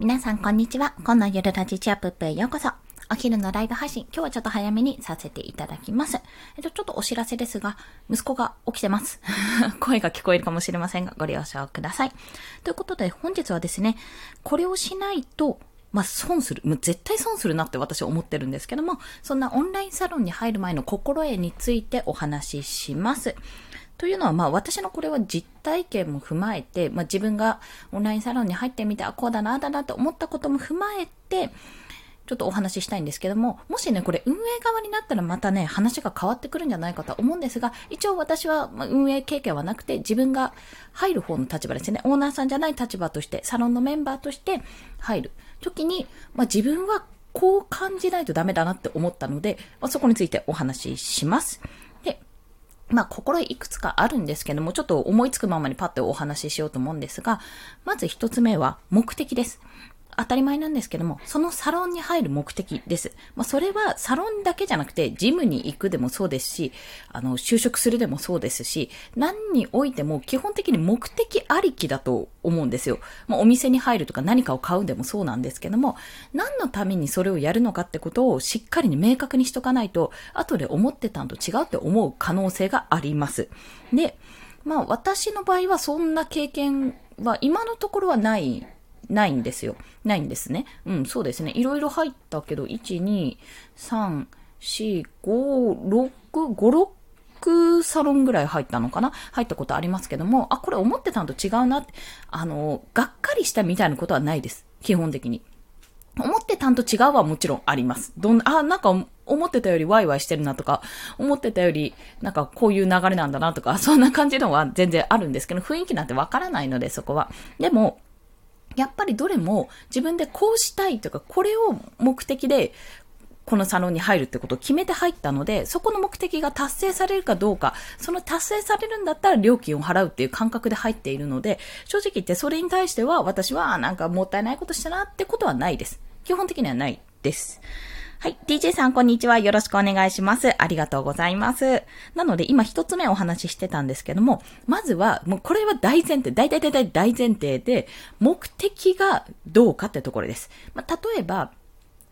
皆さん、こんにちは。今の夜ラジチアップへようこそ。お昼のライブ配信、今日はちょっと早めにさせていただきます。えっと、ちょっとお知らせですが、息子が起きてます。声が聞こえるかもしれませんが、ご了承ください。ということで、本日はですね、これをしないと、まあ、損する。もう絶対損するなって私は思ってるんですけども、そんなオンラインサロンに入る前の心得についてお話しします。というのは、まあ私のこれは実体験も踏まえて、まあ自分がオンラインサロンに入ってみて、あ、こうだな、あだなと思ったことも踏まえて、ちょっとお話ししたいんですけども、もしね、これ運営側になったらまたね、話が変わってくるんじゃないかと思うんですが、一応私は運営経験はなくて、自分が入る方の立場ですね、オーナーさんじゃない立場として、サロンのメンバーとして入る時に、まあ自分はこう感じないとダメだなって思ったので、まあ、そこについてお話しします。まあ、心いくつかあるんですけども、ちょっと思いつくままにパッとお話ししようと思うんですが、まず一つ目は目的です。当たり前なんですけども、そのサロンに入る目的です。まあ、それはサロンだけじゃなくて、ジムに行くでもそうですし、あの、就職するでもそうですし、何においても基本的に目的ありきだと思うんですよ。まあ、お店に入るとか何かを買うでもそうなんですけども、何のためにそれをやるのかってことをしっかりに明確にしとかないと、後で思ってたんと違うって思う可能性があります。で、まあ私の場合はそんな経験は今のところはないないんですよ。ないんですね。うん、そうですね。いろいろ入ったけど、1、2、3、4、5、6、5、6サロンぐらい入ったのかな？入ったことありますけども、あ、これ思ってたのと違うなって、あの、がっかりしたみたいなことはないです。基本的に。思ってたんと違うはもちろんあります。どんな、あ、なんか思ってたよりワイワイしてるなとか、思ってたよりなんかこういう流れなんだなとか、そんな感じのは全然あるんですけど、雰囲気なんてわからないので、そこは。でも、やっぱりどれも自分でこうしたいというか、これを目的で、このサロンに入るってことを決めて入ったので、そこの目的が達成されるかどうか、その達成されるんだったら料金を払うっていう感覚で入っているので、正直言ってそれに対しては私はなんかもったいないことしたなってことはないです。基本的にはないです。はい。DJ さん、こんにちは。よろしくお願いします。ありがとうございます。なので、今一つ目お話ししてたんですけども、まずは、もうこれは大前提、大体大体大前提で、目的がどうかってところです。まあ、例えば、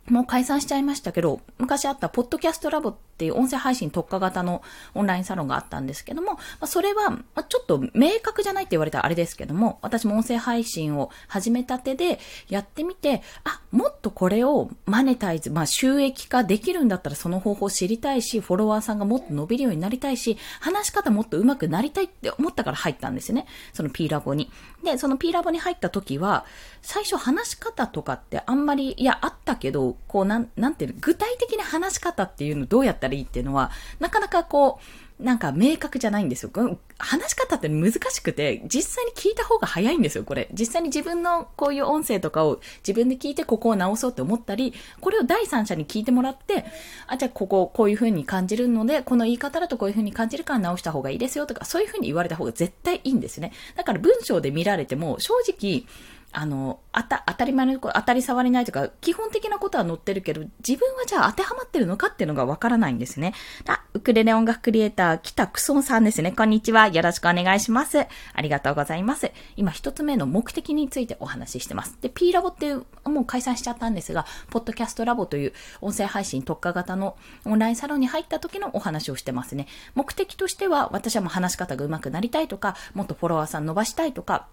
もう解散しちゃいましたけど、昔あったポッドキャストラボっていう音声配信特化型のオンラインサロンがあったんですけども、まあ、それは、まあ、ちょっと明確じゃないって言われたらあれですけども、私も音声配信を始めたてでやってみて、あ、もっとこれをマネタイズ、まあ収益化できるんだったらその方法知りたいし、フォロワーさんがもっと伸びるようになりたいし、話し方もっと上手くなりたいって思ったから入ったんですよね。その P ラボに。で、その P ラボに入った時は、最初話し方とかってあんまり、いや、あったけど、こう、なん、なんていうの、具体的な話し方っていうのどうやったらいいっていうのは、なかなかこう、なんか明確じゃないんですよ。話し方って難しくて、実際に聞いた方が早いんですよ、これ。実際に自分のこういう音声とかを自分で聞いてここを直そうって思ったり、これを第三者に聞いてもらって、あ、じゃあこここういう風に感じるので、この言い方だとこういう風に感じるから直した方がいいですよとか、そういう風に言われた方が絶対いいんですね。だから文章で見られても、正直、あの、あた、当たり前の、当たり障りないとか、基本的なことは載ってるけど、自分はじゃあ当てはまってるのかっていうのがわからないんですね。あ、ウクレレ音楽クリエイター、北クソンさんですね。こんにちは。よろしくお願いします。ありがとうございます。今一つ目の目的についてお話ししてます。で、P ラボっていう、もう解散しちゃったんですが、ポッドキャストラボという音声配信特化型のオンラインサロンに入った時のお話をしてますね。目的としては、私はもう話し方が上手くなりたいとか、もっとフォロワーさん伸ばしたいとか、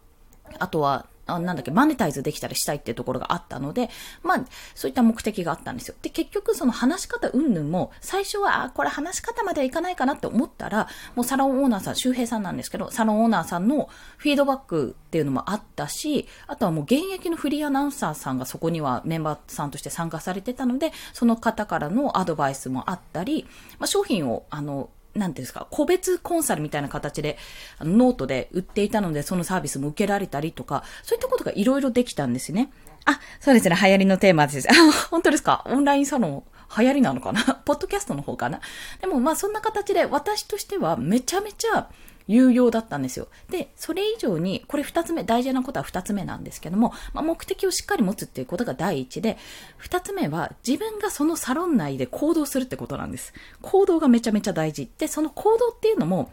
あとは、あなんだっけ、マネタイズできたりしたいっていうところがあったので、まあ、そういった目的があったんですよ。で、結局その話し方云々も、最初は、あ、これ話し方まではいかないかなって思ったら、もうサロンオーナーさん、周平さんなんですけど、サロンオーナーさんのフィードバックっていうのもあったし、あとはもう現役のフリーアナウンサーさんがそこにはメンバーさんとして参加されてたので、その方からのアドバイスもあったり、まあ、商品を、あの、なんていうんですか、個別コンサルみたいな形で、あのノートで売っていたので、そのサービスも受けられたりとか、そういったことがいろいろできたんですね。あ、そうですね、流行りのテーマです。あ、本当ですか？オンラインサロン流行りなのかな？ポッドキャストの方かな？でもまあそんな形で私としてはめちゃめちゃ有用だったんですよ。で、それ以上に、これ二つ目、大事なことは二つ目なんですけども、まあ、目的をしっかり持つっていうことが第一で、二つ目は自分がそのサロン内で行動するってことなんです。行動がめちゃめちゃ大事。で、その行動っていうのも、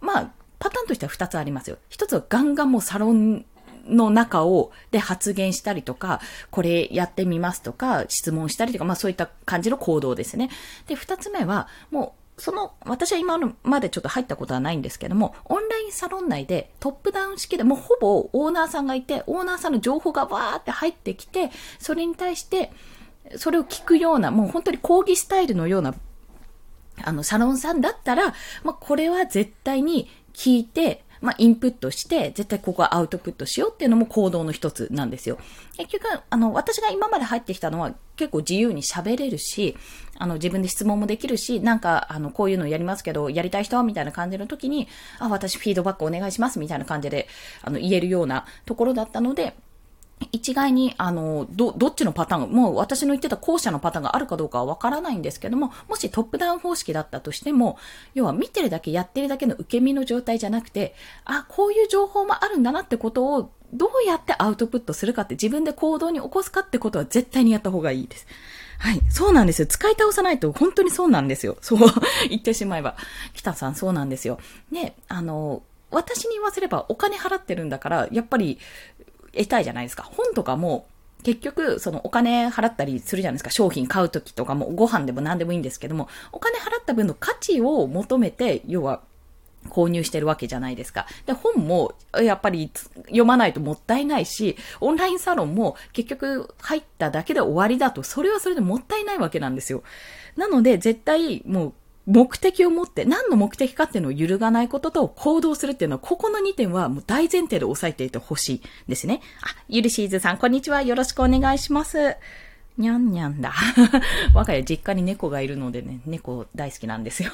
まあ、パターンとしては二つありますよ。一つはガンガンもうサロンの中を、で発言したりとか、これやってみますとか、質問したりとか、まあそういった感じの行動ですね。で、二つ目は、もう、その、私は今までちょっと入ったことはないんですけども、オンラインサロン内でトップダウン式でもうほぼオーナーさんがいて、オーナーさんの情報がわーって入ってきて、それに対して、それを聞くような、もう本当に講義スタイルのような、あの、サロンさんだったら、まあ、これは絶対に聞いて、まあ、インプットして、絶対ここはアウトプットしようっていうのも行動の一つなんですよ。結局、あの、私が今まで入ってきたのは結構自由に喋れるし、あの、自分で質問もできるし、なんか、あの、こういうのやりますけど、やりたい人はみたいな感じの時に、あ、私フィードバックお願いしますみたいな感じで、あの、言えるようなところだったので、一概に、あの、ど、どっちのパターン、もう私の言ってた後者のパターンがあるかどうかはわからないんですけども、もしトップダウン方式だったとしても、要は見てるだけやってるだけの受け身の状態じゃなくて、あ、こういう情報もあるんだなってことを、どうやってアウトプットするかって自分で行動に起こすかってことは絶対にやった方がいいです。はい。そうなんですよ。使い倒さないと本当にそうなんですよ。そう。言ってしまえば。北さんそうなんですよ。で、あの、私に言わせればお金払ってるんだから、やっぱり得たいじゃないですか。本とかも、結局、そのお金払ったりするじゃないですか。商品買うときとかも、ご飯でも何でもいいんですけども、お金払った分の価値を求めて、要は、購入してるわけじゃないですか。で、本も、やっぱり読まないともったいないし、オンラインサロンも結局入っただけで終わりだと、それはそれでもったいないわけなんですよ。なので、絶対もう目的を持って、何の目的かっていうのを揺るがないことと行動するっていうのは、ここの2点はもう大前提で押さえていてほしいですね。あ、ゆりしーずさん、こんにちは。よろしくお願いします。にゃんにゃんだ。我が家実家に猫がいるのでね、猫大好きなんですよ。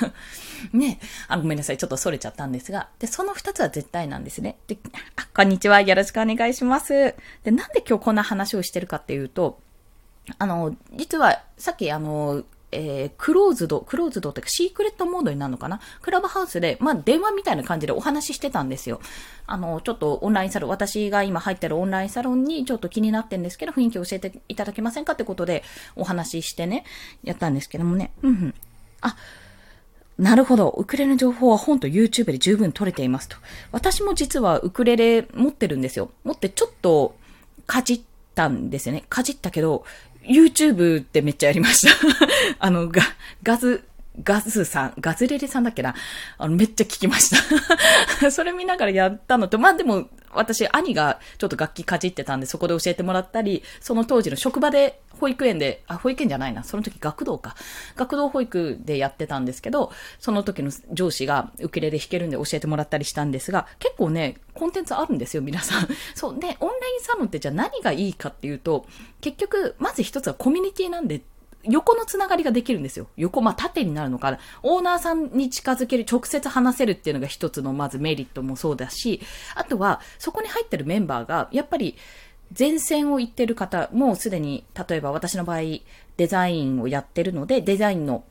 ねあ、ごめんなさい。ちょっと逸れちゃったんですが。で、その2つは絶対なんですね。で、あ、こんにちは。よろしくお願いします。で、なんで今日こんな話をしてるかっていうと、あの、実は、さっきあの、えー、クローズド、クローズドっていうかシークレットモードになるのかな？クラブハウスで、まあ、電話みたいな感じでお話ししてたんですよ。あの、ちょっとオンラインサロン、私が今入ってるオンラインサロンにちょっと気になってんですけど、雰囲気教えていただけませんかってことでお話ししてね、やったんですけどもね。うんうん。あ、なるほど。ウクレレの情報は本と YouTube で十分取れていますと。私も実はウクレレ持ってるんですよ。持ってちょっとかじったんですよね。かじったけど、YouTube ってめっちゃやりました。あの、ガ、ガズ、ガズさん、ガズレレさんだっけな？あの、めっちゃ聞きました。それ見ながらやったのと、まあでも、私、兄がちょっと楽器かじってたんで、そこで教えてもらったり、その当時の職場で、保育園で、あ、保育園じゃないな、その時学童か。学童保育でやってたんですけど、その時の上司がウクレレ弾けるんで教えてもらったりしたんですが、結構ね、コンテンツあるんですよ、皆さん。そう。で、オンラインサロンってじゃあ何がいいかっていうと、結局、まず一つはコミュニティなんで、横のつながりができるんですよ。横、まあ、縦になるのかな。オーナーさんに近づける、直接話せるっていうのが一つのまずメリットもそうだし、あとは、そこに入ってるメンバーが、やっぱり、前線を行ってる方、もうすでに、例えば私の場合、デザインをやってるので、デザインの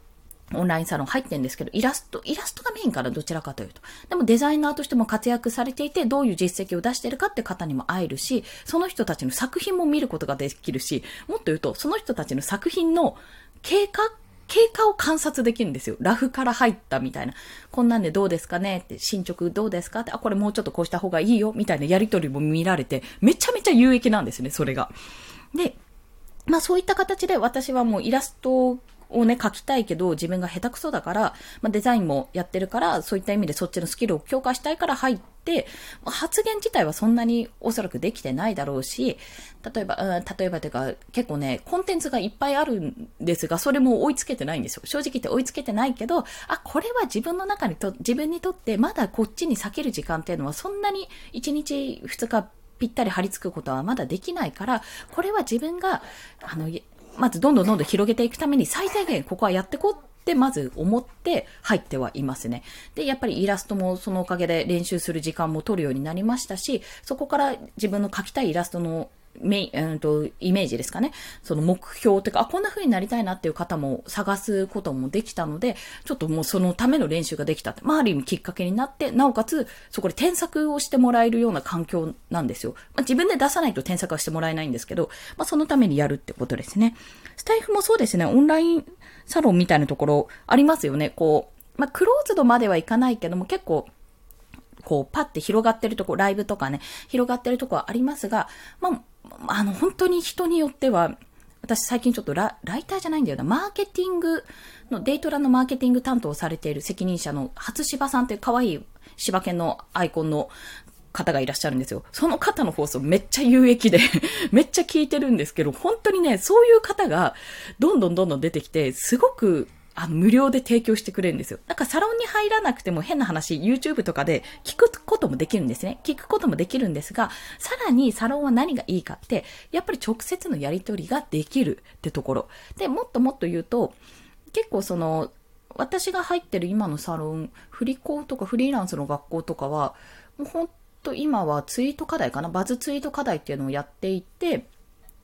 オンラインサロン入ってんですけど、イラスト、イラストがメインからどちらかというと。でもデザイナーとしても活躍されていて、どういう実績を出してるかって方にも会えるし、その人たちの作品も見ることができるし、もっと言うと、その人たちの作品の経過経過を観察できるんですよ。ラフから入ったみたいな。こんなんでどうですかねって、進捗どうですかって、あ、これもうちょっとこうした方がいいよみたいなやりとりも見られて、めちゃめちゃ有益なんですね、それが。で、まあそういった形で私はもうイラストをね、書きたいけど、自分が下手くそだから、まあ、デザインもやってるから、そういった意味でそっちのスキルを強化したいから入って、発言自体はそんなにおそらくできてないだろうし、例えば、うん、例えばというか、結構ね、コンテンツがいっぱいあるんですが、それも追いつけてないんですよ。正直言って追いつけてないけど、あ、これは自分の中にと、自分にとってまだこっちに避ける時間っていうのはそんなに1日2日ぴったり張り付くことはまだできないから、これは自分が、あの、まずどんどんどんどん広げていくために最低限ここはやってこうってまず思って入ってはいますね。で、やっぱりイラストもそのおかげで練習する時間も取るようになりましたし、そこから自分の描きたいイラストのメイうんと、イメージですかね。その目標というか、あ、こんな風になりたいなっていう方も探すこともできたので、ちょっともうそのための練習ができたって、まあ、ある意味きっかけになって、なおかつ、そこで添削をしてもらえるような環境なんですよ。まあ、自分で出さないと添削はしてもらえないんですけど、まあ、そのためにやるってことですね。スタイフもそうですね、オンラインサロンみたいなところありますよね。こう、まあ、クローズドまではいかないけども、結構、こう、パって広がってるとこ、ライブとかね、広がってるとこはありますが、まあ、あの、本当に人によっては、私最近ちょっとラライターじゃないんだよな、マーケティングの、デイトラのマーケティング担当をされている責任者の初芝さんっていう可愛い柴犬のアイコンの方がいらっしゃるんですよ。その方の放送めっちゃ有益で めっちゃ聞いてるんですけど、本当にね、そういう方がどんどんどんどん出てきて、すごくあの、無料で提供してくれるんですよ。だかサロンに入らなくても変な話、YouTube とかで聞くこともできるんですね。聞くこともできるんですが、さらにサロンは何がいいかって、やっぱり直接のやり取りができるってところ。で、もっともっと言うと、結構その、私が入ってる今のサロン、振り子とかフリーランスの学校とかは、もう本と今はツイート課題かなバズツイート課題っていうのをやっていて、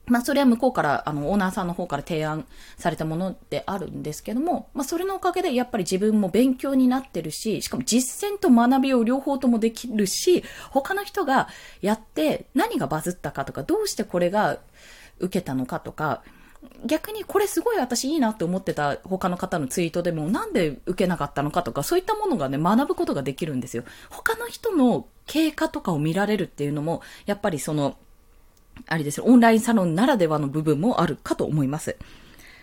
まあそれは向こうから、あの、オーナーさんの方から提案されたものであるんですけども、まあそれのおかげでやっぱり自分も勉強になってるし、しかも実践と学びを両方ともできるし、他の人がやって何がバズったかとか、どうしてこれが受けたのかとか、逆にこれすごい私いいなって思ってた他の方のツイートでもなんで受けなかったのかとかそういったものがね学ぶことができるんですよ。他の人の経過とかを見られるっていうのもやっぱりそのあれですよ、オンラインサロンならではの部分もあるかと思います。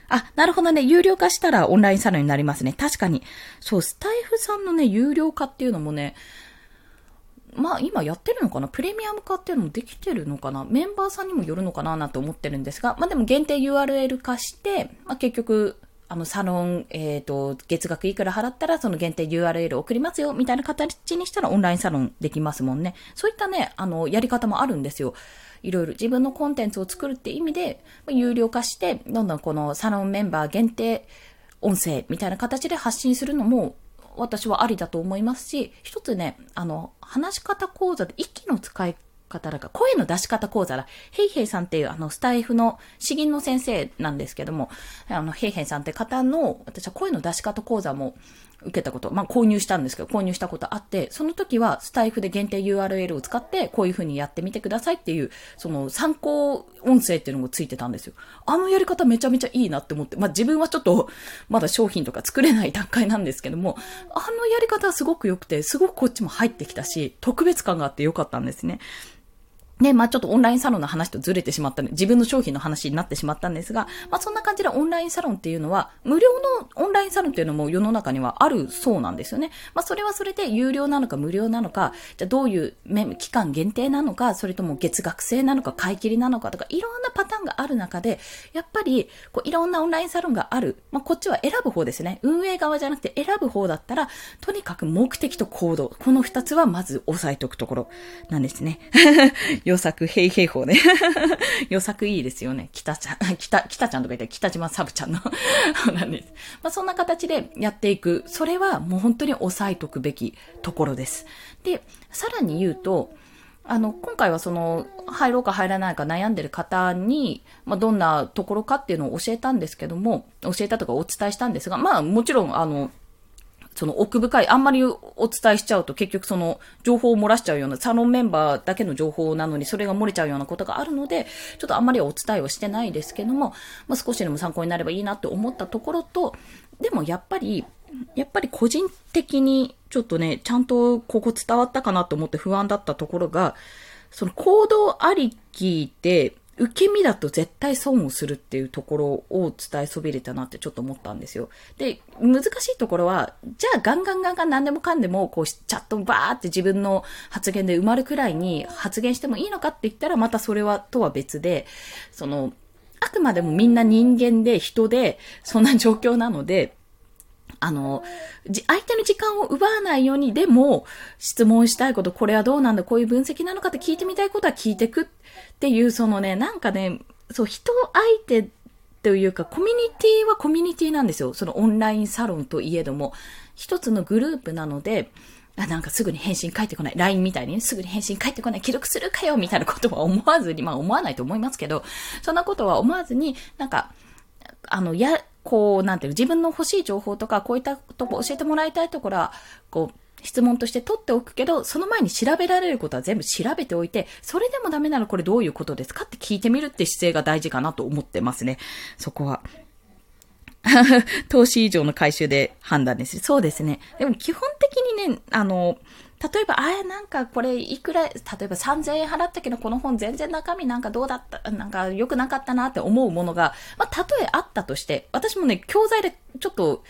あ、なるほどね。有料化したらオンラインサロンになりますね。確かに。そう、スタイフさんのね、有料化っていうのもね、まあ今やってるのかな？プレミアム化っていうのもできてるのかな？メンバーさんにもよるのかな？なんて思ってるんですが、まあでも限定 URL 化して、まあ結局、あの、サロン、えっ、ー、と、月額いくら払ったら、その限定 URL 送りますよ、みたいな形にしたらオンラインサロンできますもんね。そういったね、あの、やり方もあるんですよ。いろいろ自分のコンテンツを作るって意味で、有料化して、どんどんこのサロンメンバー限定音声みたいな形で発信するのも、私はありだと思いますし、一つね、あの、話し方講座で息の使い方だか、声の出し方講座だ。ヘイヘイさんっていう、あの、スタイフの詩吟の先生なんですけども、あの、ヘイヘイさんって方の、私は声の出し方講座も受けたこと、まあ、購入したんですけど、購入したことあって、その時はスタイフで限定 URL を使って、こういう風にやってみてくださいっていう、その参考音声っていうのがついてたんですよ。あのやり方めちゃめちゃいいなって思って、まあ、自分はちょっと、まだ商品とか作れない段階なんですけども、あのやり方はすごく良くて、すごくこっちも入ってきたし、特別感があって良かったんですね。ね、まあちょっとオンラインサロンの話とずれてしまった自分の商品の話になってしまったんですが、まあそんな感じでオンラインサロンっていうのは、無料のオンラインサロンっていうのも世の中にはあるそうなんですよね。まあそれはそれで有料なのか無料なのか、じゃあどういう期間限定なのか、それとも月額制なのか、買い切りなのかとか、いろんなパターンがある中で、やっぱり、こういろんなオンラインサロンがある。まあこっちは選ぶ方ですね。運営側じゃなくて選ぶ方だったら、とにかく目的と行動。この二つはまず押さえておくところなんですね。予作、へいい法ね。予作いいですよね。北ちゃん、北、北ちゃんとか言ったら北島サブちゃんの なんです。まあ、そんな形でやっていく。それはもう本当に押さえとくべきところです。で、さらに言うと、あの、今回はその、入ろうか入らないか悩んでる方に、まあ、どんなところかっていうのを教えたんですけども、教えたとかお伝えしたんですが、まあ、もちろん、あの、その奥深い、あんまりお伝えしちゃうと結局その情報を漏らしちゃうような、サロンメンバーだけの情報なのにそれが漏れちゃうようなことがあるので、ちょっとあんまりお伝えはしてないですけども、まあ、少しでも参考になればいいなって思ったところと、でもやっぱり、やっぱり個人的にちょっとね、ちゃんとここ伝わったかなと思って不安だったところが、その行動ありきで、受け身だと絶対損をするっていうところを伝えそびれたなってちょっと思ったんですよ。で、難しいところは、じゃあガンガンガンガン何でもかんでも、こう、チャットバーって自分の発言で埋まるくらいに発言してもいいのかって言ったら、またそれは、とは別で、その、あくまでもみんな人間で人で、そんな状況なので、あの、相手の時間を奪わないように、でも、質問したいこと、これはどうなんだ、こういう分析なのかって聞いてみたいことは聞いてくっていう、そのね、なんかね、そう、人相手というか、コミュニティはコミュニティなんですよ。そのオンラインサロンといえども、一つのグループなので、あ、なんかすぐに返信返ってこない。LINE みたいにね、すぐに返信返ってこない。記録するかよみたいなことは思わずに、まあ思わないと思いますけど、そんなことは思わずに、なんか、あの、や、こう、なんていう、自分の欲しい情報とか、こういったとこ教えてもらいたいところは、こう、質問として取っておくけど、その前に調べられることは全部調べておいて、それでもダメならこれどういうことですかって聞いてみるって姿勢が大事かなと思ってますね。そこは。投資以上の回収で判断です。そうですね。でも基本的にね、あの、例えば、あれなんかこれいくら、例えば3000円払ったけどこの本全然中身なんかどうだった、なんか良くなかったなって思うものが、まあ、たとえあったとして、私もね、教材でちょっと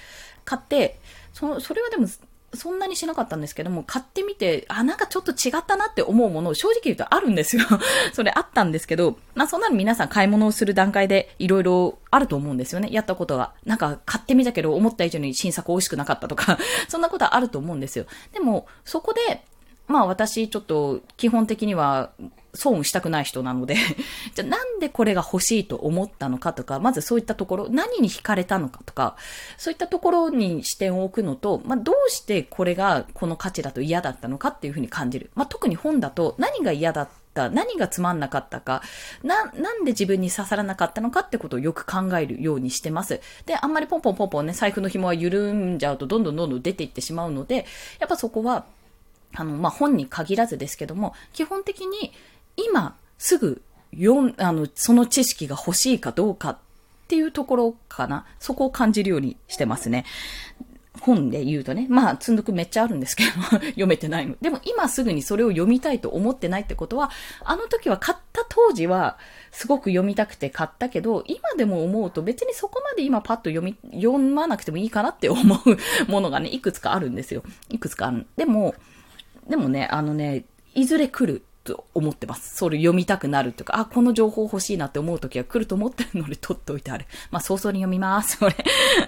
買って、そ、それはでもそんなにしなかったんですけども、買ってみて、あ、なんかちょっと違ったなって思うものを正直言うとあるんですよ。それあったんですけど、まあそんなの皆さん買い物をする段階でいろいろあると思うんですよね。やったことが。なんか買ってみたけど思った以上に新作美味しくなかったとか そんなことはあると思うんですよ。でも、そこで、まあ私ちょっと基本的には損したくない人なので じゃあなんでこれが欲しいと思ったのかとか、まずそういったところ、何に惹かれたのかとか、そういったところに視点を置くのと、まあどうしてこれがこの価値だと嫌だったのかっていうふうに感じる。まあ特に本だと何が嫌だった何がつまんなかったか、な、なんで自分に刺さらなかったのかってことをよく考えるようにしてます。で、あんまりポンポンポンポンね、財布の紐は緩んじゃうとどんどんどんどん出ていってしまうので、やっぱそこは、あの、まあ、本に限らずですけども、基本的に今すぐ読あの、その知識が欲しいかどうかっていうところかな。そこを感じるようにしてますね。本で言うとね、まあ、積んどくめっちゃあるんですけど、読めてないの。でも今すぐにそれを読みたいと思ってないってことは、あの時は買った当時は、すごく読みたくて買ったけど、今でも思うと別にそこまで今パッと読み、読まなくてもいいかなって思うものがね、いくつかあるんですよ。いくつかある。でも、でもね、あのね、いずれ来る。と思ってます。それ読みたくなるとか、あ、この情報欲しいなって思う時は来ると思ってるので取っておいてある。まあ、早々に読みます。これ。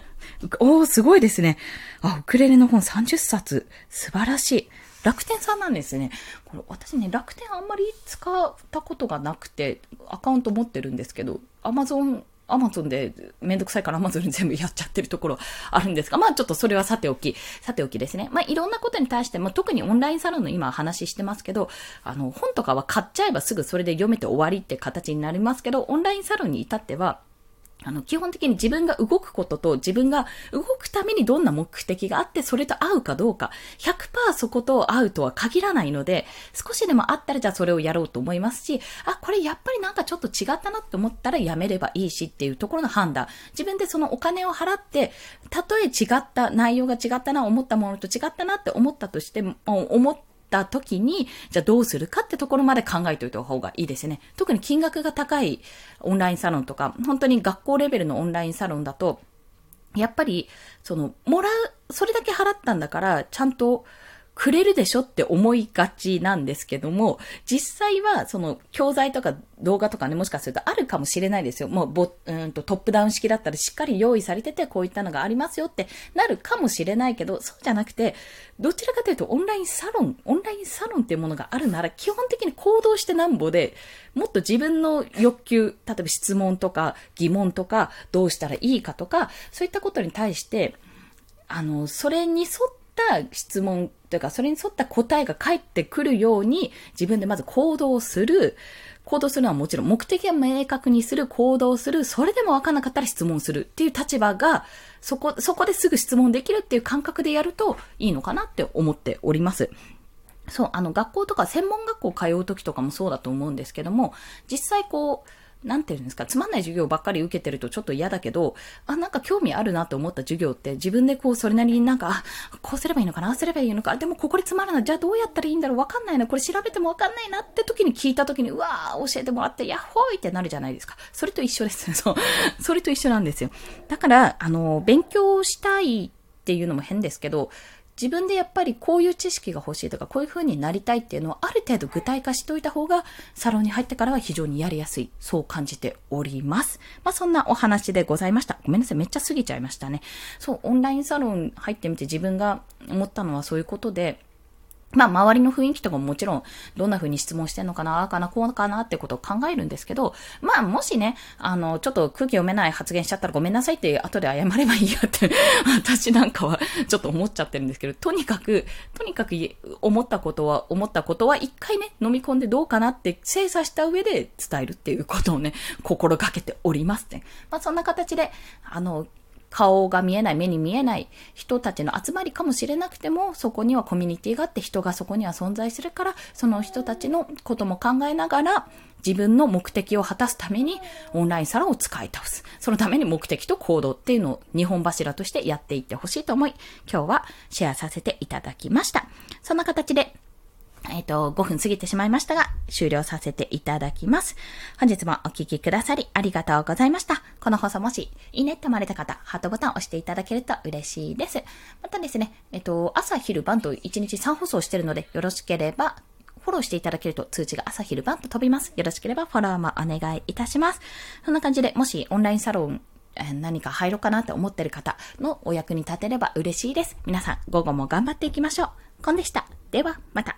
おー、すごいですね。あ、ウクレレの本30冊。素晴らしい。楽天さんなんですね。これ私ね、楽天あんまり使ったことがなくて、アカウント持ってるんですけど、アマゾンアマゾンでめんどくさいからアマゾンに全部やっちゃってるところあるんですが、まあちょっとそれはさておき、さておきですね。まあいろんなことに対して、も特にオンラインサロンの今話してますけど、あの本とかは買っちゃえばすぐそれで読めて終わりって形になりますけど、オンラインサロンに至っては、あの、基本的に自分が動くことと自分が動くためにどんな目的があってそれと合うかどうか、100%そこと合うとは限らないので、少しでもあったらじゃあそれをやろうと思いますし、あ、これやっぱりなんかちょっと違ったなって思ったらやめればいいしっていうところの判断。自分でそのお金を払って、たとえ違った、内容が違ったな、思ったものと違ったなって思ったとしても、思ってった時に、じゃあどうするかってところまで考えておいた方がいいですね。特に金額が高いオンラインサロンとか、本当に学校レベルのオンラインサロンだと、やっぱり、その、もらう、それだけ払ったんだから、ちゃんと、くれるでしょって思いがちなんですけども、実際はその教材とか動画とかね、もしかするとあるかもしれないですよ。もうボ、うんとトップダウン式だったらしっかり用意されてて、こういったのがありますよってなるかもしれないけど、そうじゃなくて、どちらかというとオンラインサロン、オンラインサロンっていうものがあるなら、基本的に行動してなんぼで、もっと自分の欲求、例えば質問とか疑問とか、どうしたらいいかとか、そういったことに対して、あの、それに沿ってた質問というか、それに沿った答えが返ってくるように、自分でまず行動する。行動するのはもちろん、目的を明確にする、行動する、それでもわからなかったら質問するっていう立場が、そこ、そこですぐ質問できるっていう感覚でやるといいのかなって思っております。そう、あの、学校とか専門学校通う時とかもそうだと思うんですけども、実際こう、なんていうんですか、つまんない授業ばっかり受けてるとちょっと嫌だけど、あ、なんか興味あるなと思った授業って自分でこうそれなりになんか、あ、こうすればいいのかな、あすればいいのか、でもここでつまらない、じゃあどうやったらいいんだろう、わかんないな、これ調べてもわかんないなって時に聞いた時に、うわー、教えてもらって、やっほーいってなるじゃないですか。それと一緒です。そう。それと一緒なんですよ。だから、あの、勉強したいっていうのも変ですけど、自分でやっぱりこういう知識が欲しいとか、こういう風になりたいっていうのをある程度具体化しておいた方が、サロンに入ってからは非常にやりやすい。そう感じております。まあ、そんなお話でございました。ごめんなさい。めっちゃ過ぎちゃいましたね。そう、オンラインサロン入ってみて自分が思ったのはそういうことで、まあ、周りの雰囲気とかももちろん、どんな風に質問してんのかな、ああかな、こうかなってことを考えるんですけど、まあ、もしね、あの、ちょっと空気読めない発言しちゃったらごめんなさいって後で謝ればいいやって 私なんかはちょっと思っちゃってるんですけど、とにかく、とにかく思ったことは、思ったことは一回ね、飲み込んでどうかなって精査した上で伝えるっていうことをね、心がけておりますっね。まあ、そんな形で、あの、顔が見えない、目に見えない人たちの集まりかもしれなくても、そこにはコミュニティがあって人がそこには存在するから、その人たちのことも考えながら、自分の目的を果たすためにオンラインサロンを使い倒す。そのために目的と行動っていうのを日本柱としてやっていってほしいと思い、今日はシェアさせていただきました。そんな形でえっ、と、5分過ぎてしまいましたが、終了させていただきます。本日もお聴きくださりありがとうございました。この放送もし、いいねって思われた方、ハートボタンを押していただけると嬉しいです。またですね、えっ、と、朝昼晩と1日3放送してるので、よろしければ、フォローしていただけると通知が朝昼晩と飛びます。よろしければフォローもお願いいたします。そんな感じで、もしオンラインサロン何か入ろうかなって思ってる方のお役に立てれば嬉しいです。皆さん、午後も頑張っていきましょう。コンでした。では、また。